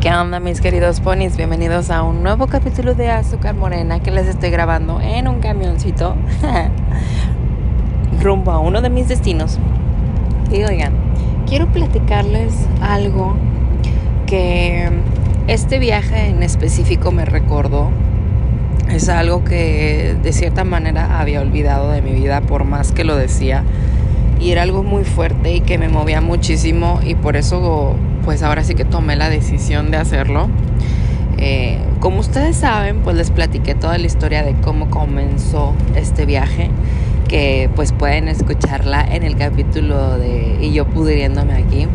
¿Qué onda mis queridos ponis? Bienvenidos a un nuevo capítulo de Azúcar Morena que les estoy grabando en un camioncito rumbo a uno de mis destinos. Y oigan, quiero platicarles algo que este viaje en específico me recordó. Es algo que de cierta manera había olvidado de mi vida por más que lo decía. Y era algo muy fuerte y que me movía muchísimo y por eso pues ahora sí que tomé la decisión de hacerlo. Eh, como ustedes saben, pues les platiqué toda la historia de cómo comenzó este viaje, que pues pueden escucharla en el capítulo de Y yo pudriéndome aquí.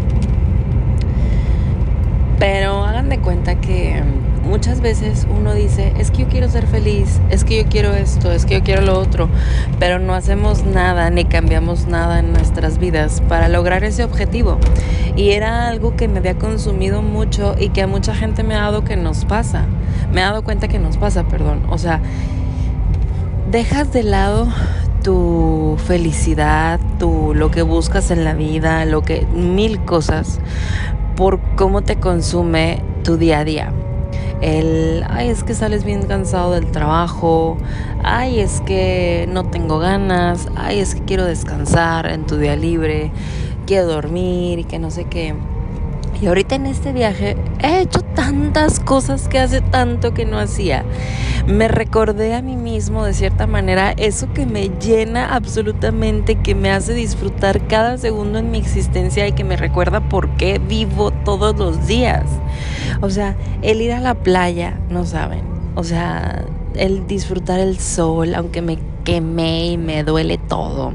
Pero hagan de cuenta que muchas veces uno dice, es que yo quiero ser feliz, es que yo quiero esto, es que yo quiero lo otro, pero no hacemos nada ni cambiamos nada en nuestras vidas para lograr ese objetivo. Y era algo que me había consumido mucho y que a mucha gente me ha dado que nos pasa, me ha dado cuenta que nos pasa, perdón. O sea, dejas de lado tu felicidad, tu lo que buscas en la vida, lo que mil cosas por cómo te consume tu día a día el, ay, es que sales bien cansado del trabajo, ay, es que no tengo ganas, ay, es que quiero descansar en tu día libre, quiero dormir y que no sé qué. Y ahorita en este viaje he hecho tantas cosas que hace tanto que no hacía. Me recordé a mí mismo de cierta manera eso que me llena absolutamente, que me hace disfrutar cada segundo en mi existencia y que me recuerda por qué vivo todos los días. O sea, el ir a la playa, no saben. O sea, el disfrutar el sol, aunque me quemé y me duele todo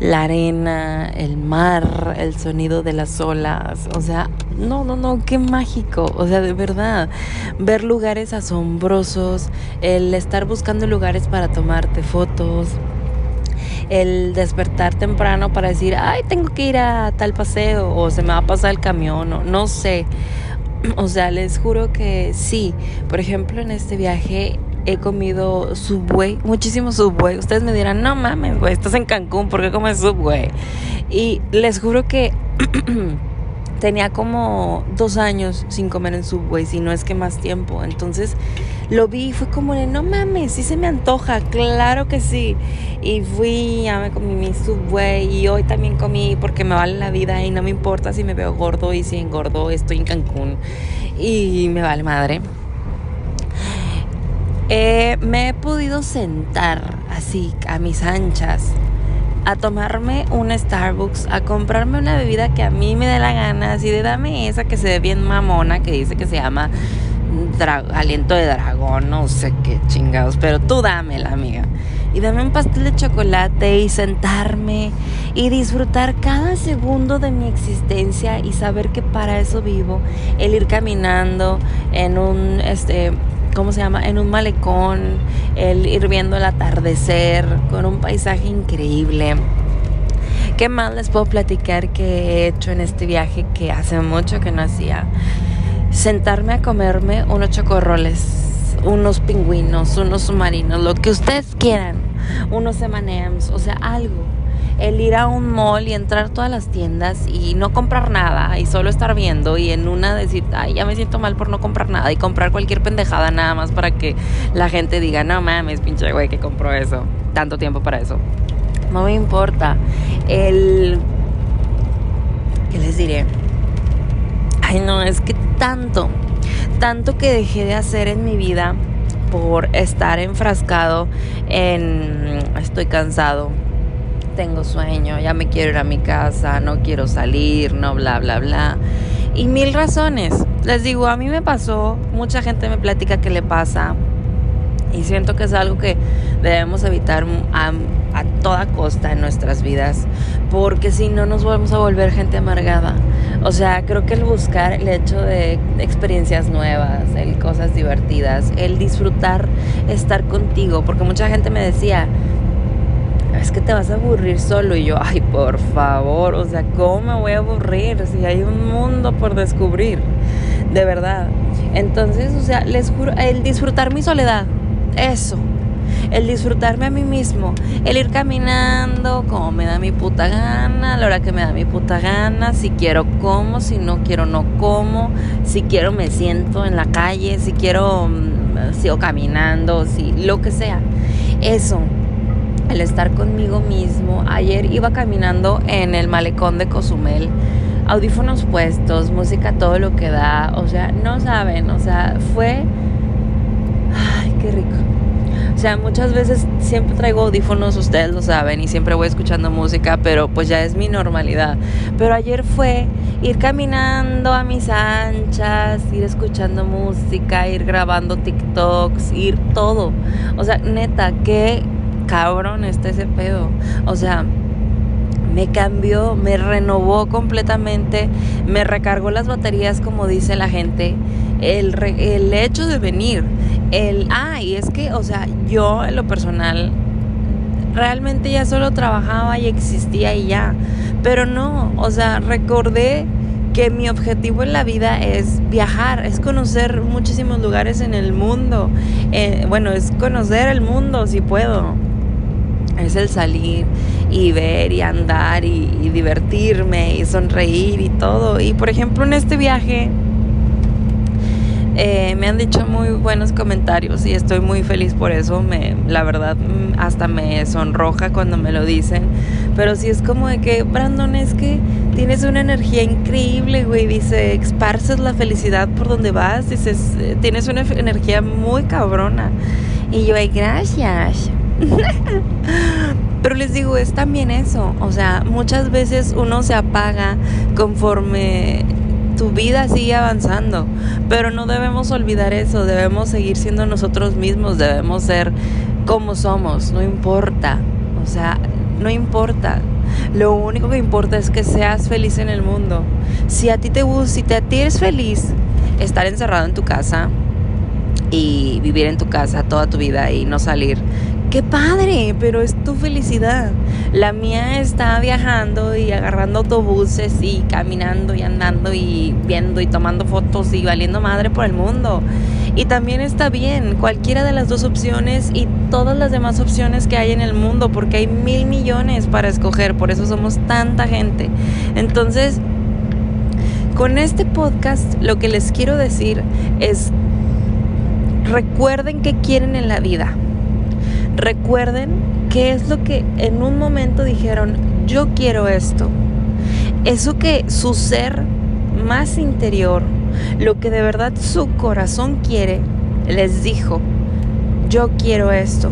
la arena, el mar, el sonido de las olas. O sea, no, no, no, qué mágico. O sea, de verdad, ver lugares asombrosos, el estar buscando lugares para tomarte fotos. El despertar temprano para decir, ay, tengo que ir a tal paseo o se me va a pasar el camión o no sé. O sea, les juro que sí. Por ejemplo, en este viaje he comido Subway, muchísimo Subway. Ustedes me dirán, no mames, güey, estás en Cancún, ¿por qué comes Subway? Y les juro que tenía como dos años sin comer en Subway, si no es que más tiempo. Entonces lo vi y fue como no mames, sí se me antoja, claro que sí. Y fui, ya me comí mi Subway y hoy también comí porque me vale la vida y no me importa si me veo gordo y si engordo, estoy en Cancún y me vale madre. Eh, me he podido sentar así a mis anchas a tomarme un Starbucks, a comprarme una bebida que a mí me dé la gana, así de dame esa que se ve bien mamona, que dice que se llama aliento de dragón, no sé qué chingados, pero tú dámela, amiga. Y dame un pastel de chocolate y sentarme y disfrutar cada segundo de mi existencia y saber que para eso vivo, el ir caminando en un este ¿cómo se llama? En un malecón, el ir viendo el atardecer con un paisaje increíble. ¿Qué más les puedo platicar que he hecho en este viaje que hace mucho que no hacía? Sentarme a comerme unos chocorroles, unos pingüinos, unos submarinos, lo que ustedes quieran, unos M&M's, o sea, algo el ir a un mall y entrar todas las tiendas y no comprar nada y solo estar viendo y en una decir, ay, ya me siento mal por no comprar nada y comprar cualquier pendejada nada más para que la gente diga, no mames, pinche güey que compró eso, tanto tiempo para eso. No me importa. El... ¿Qué les diré? Ay, no, es que tanto, tanto que dejé de hacer en mi vida por estar enfrascado en estoy cansado, tengo sueño, ya me quiero ir a mi casa, no quiero salir, no, bla, bla, bla. Y mil razones. Les digo, a mí me pasó, mucha gente me platica que le pasa y siento que es algo que debemos evitar a, a toda costa en nuestras vidas, porque si no nos vamos a volver gente amargada. O sea, creo que el buscar el hecho de experiencias nuevas, el cosas divertidas, el disfrutar estar contigo, porque mucha gente me decía, es que te vas a aburrir solo. Y yo, ay, por favor, o sea, ¿cómo me voy a aburrir si hay un mundo por descubrir? De verdad. Entonces, o sea, les juro, el disfrutar mi soledad, eso. el disfrutarme a mí mismo, el ir caminando como me da mi puta gana, a la hora que me da mi puta gana, si quiero como, si no quiero no como, si quiero me siento en la calle, si quiero mm, sigo caminando, si lo que sea. Eso, el estar conmigo mismo. Ayer iba caminando en el malecón de Cozumel audífonos puestos, música todo lo que da, o sea, no saben, o sea, fue, ay, qué rico. O sea, muchas veces siempre traigo audífonos, ustedes lo saben, y siempre voy escuchando música, pero pues ya es mi normalidad. Pero ayer fue ir caminando a mis anchas, ir escuchando música, ir grabando TikToks, ir todo. O sea, neta, qué cabrón está ese pedo. O sea, me cambió, me renovó completamente, me recargó las baterías como dice la gente, el, el hecho de venir, el, ah, y es que, o sea, yo en lo personal realmente ya solo trabajaba y existía y ya, pero no, o sea, recordé que mi objetivo en la vida es viajar, es conocer muchísimos lugares en el mundo, eh, bueno, es conocer el mundo si puedo, es el salir y ver y andar y, divertirme y sonreír y todo. Y por ejemplo en este viaje eh, me han dicho muy buenos comentarios y estoy muy feliz por eso. Me, la verdad mm, hasta me sonroja cuando me lo dicen. Pero sí es como de que, Brandon, es que tienes una energía increíble, güey. Dice, esparces la felicidad por donde vas. Dices, tienes una energía muy cabrona. Y yo, ay, gracias. Pero les digo, es también eso. O sea, muchas veces uno se apaga conforme tu vida sigue avanzando. Pero no debemos olvidar eso. Debemos seguir siendo nosotros mismos. Debemos ser como somos. No importa. O sea, no importa. Lo único que importa es que seas feliz en el mundo. Si a ti te gusta, si te, a ti eres feliz estar encerrado en tu casa y vivir en tu casa toda tu vida y no salir, qué padre, pero es tu felicidad. La mía está viajando y agarrando autobuses y caminando y andando y viendo y tomando fotos y valiendo madre por el mundo. Y también está bien cualquiera de las dos opciones y todas las demás opciones que hay en el mundo, porque hay mil millones para escoger, por eso somos tanta gente. Entonces, con este podcast lo que les quiero decir es, recuerden qué quieren en la vida Recuerden qué es lo que en un momento dijeron, yo quiero esto. Eso que su ser más interior, lo que de verdad su corazón quiere, les dijo, yo quiero esto.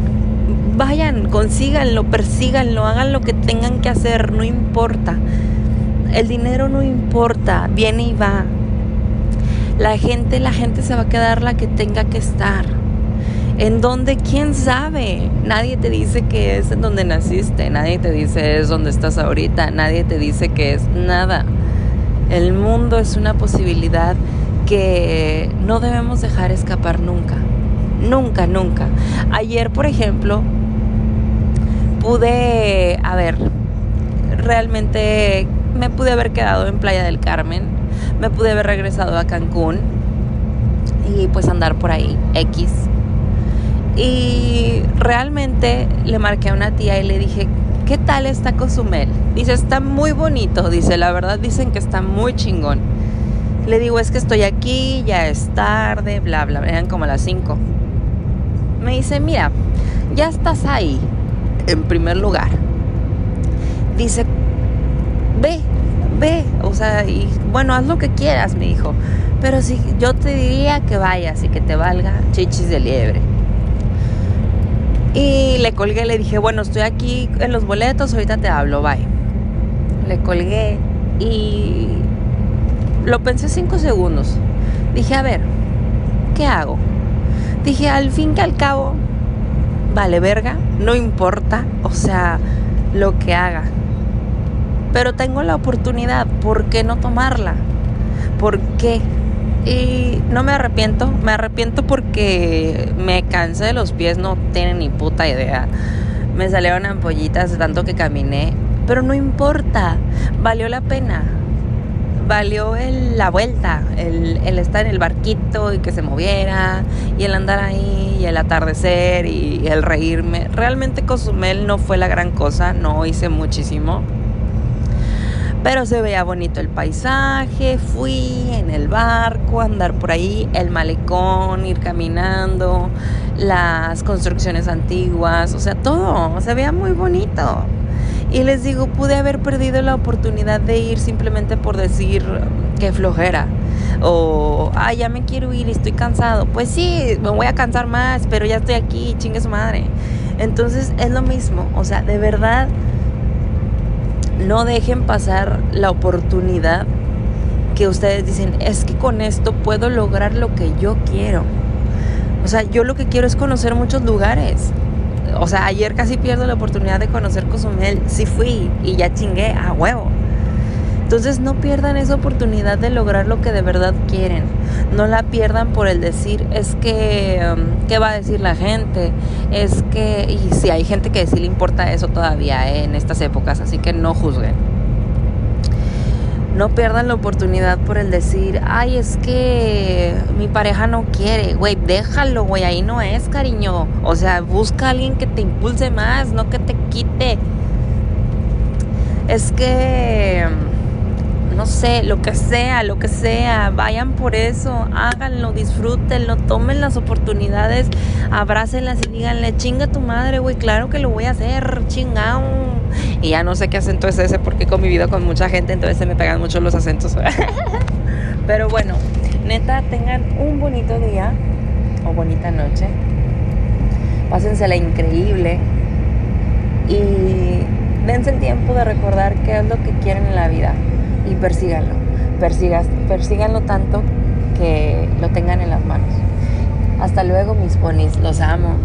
Vayan, consíganlo, persíganlo, hagan lo que tengan que hacer, no importa. El dinero no importa, viene y va. La gente, la gente se va a quedar la que tenga que estar. En donde, quién sabe, nadie te dice que es en donde naciste, nadie te dice es donde estás ahorita, nadie te dice que es nada. El mundo es una posibilidad que no debemos dejar escapar nunca, nunca, nunca. Ayer, por ejemplo, pude, a ver, realmente me pude haber quedado en Playa del Carmen, me pude haber regresado a Cancún y pues andar por ahí, X y realmente le marqué a una tía y le dije, ¿qué tal está Cozumel? Dice, está muy bonito, dice, la verdad dicen que está muy chingón. Le digo, es que estoy aquí, ya es tarde, bla, bla, eran como las 5. Me dice, mira, ya estás ahí, en primer lugar. Dice, ve, ve, o sea, bueno, haz lo que quieras, me dijo. Pero si yo te diría que vayas y que te valga chichis de liebre. Y le colgué, le dije, bueno, estoy aquí en los boletos, ahorita te hablo, bye. Le colgué y lo pensé cinco segundos. Dije, a ver, ¿qué hago? Dije, al fin que al cabo, vale verga, no importa, o sea, lo que haga. Pero tengo la oportunidad, ¿por qué no tomarla? ¿Por qué? Y no me arrepiento, me arrepiento porque me cansé de los pies, no tienen ni puta idea. Me salieron ampollitas de tanto que caminé, pero no importa, valió la pena. valió la vuelta, el, el, estar en el barquito y que se moviera, y el andar ahí, y el atardecer, y el reírme. Realmente Cozumel no fue la gran cosa, no hice muchísimo. Pero se veía bonito el paisaje, fui en el barco, andar por ahí, el malecón, ir caminando, las construcciones antiguas, o sea, todo, se veía muy bonito. Y les digo, pude haber perdido la oportunidad de ir simplemente por decir que flojera. O, ay, ya me quiero ir y estoy cansado. Pues sí, me voy a cansar más, pero ya estoy aquí, chingue su madre. Entonces es lo mismo, o sea, de verdad no dejen pasar la oportunidad que ustedes dicen, es que con esto puedo lograr lo que yo quiero. O sea, yo lo que quiero es conocer muchos lugares. O sea, ayer casi pierdo la oportunidad de conocer Cozumel. Sí fui y ya chingué a huevo. Entonces no pierdan esa oportunidad de lograr lo que de verdad quieren. No la pierdan por el decir, es que, um, ¿qué va a decir la gente? Es que, y si hay gente que sí le importa eso todavía eh, en estas épocas, así que no juzguen. No pierdan la oportunidad por el decir, ay, es que mi pareja no quiere, güey, déjalo, güey, ahí no es, cariño. O sea, busca a alguien que te impulse más, no que te quite. Es que no sé, lo que sea, lo que sea, vayan por eso, háganlo, disfrútenlo, tomen las oportunidades, abrácenlas y díganle, chinga tu madre, güey, claro que lo voy a hacer, chingao. Y ya no sé qué acento es ese porque he convivido con mucha gente, entonces se me pegan mucho los acentos. Pero bueno, neta, tengan un bonito día o bonita noche. Pásensela increíble y dense el tiempo de recordar qué es lo que quieren en la vida y persíganlo. Persigas, persíganlo tanto que lo tengan en las manos. Hasta luego, mis ponis. Los amo.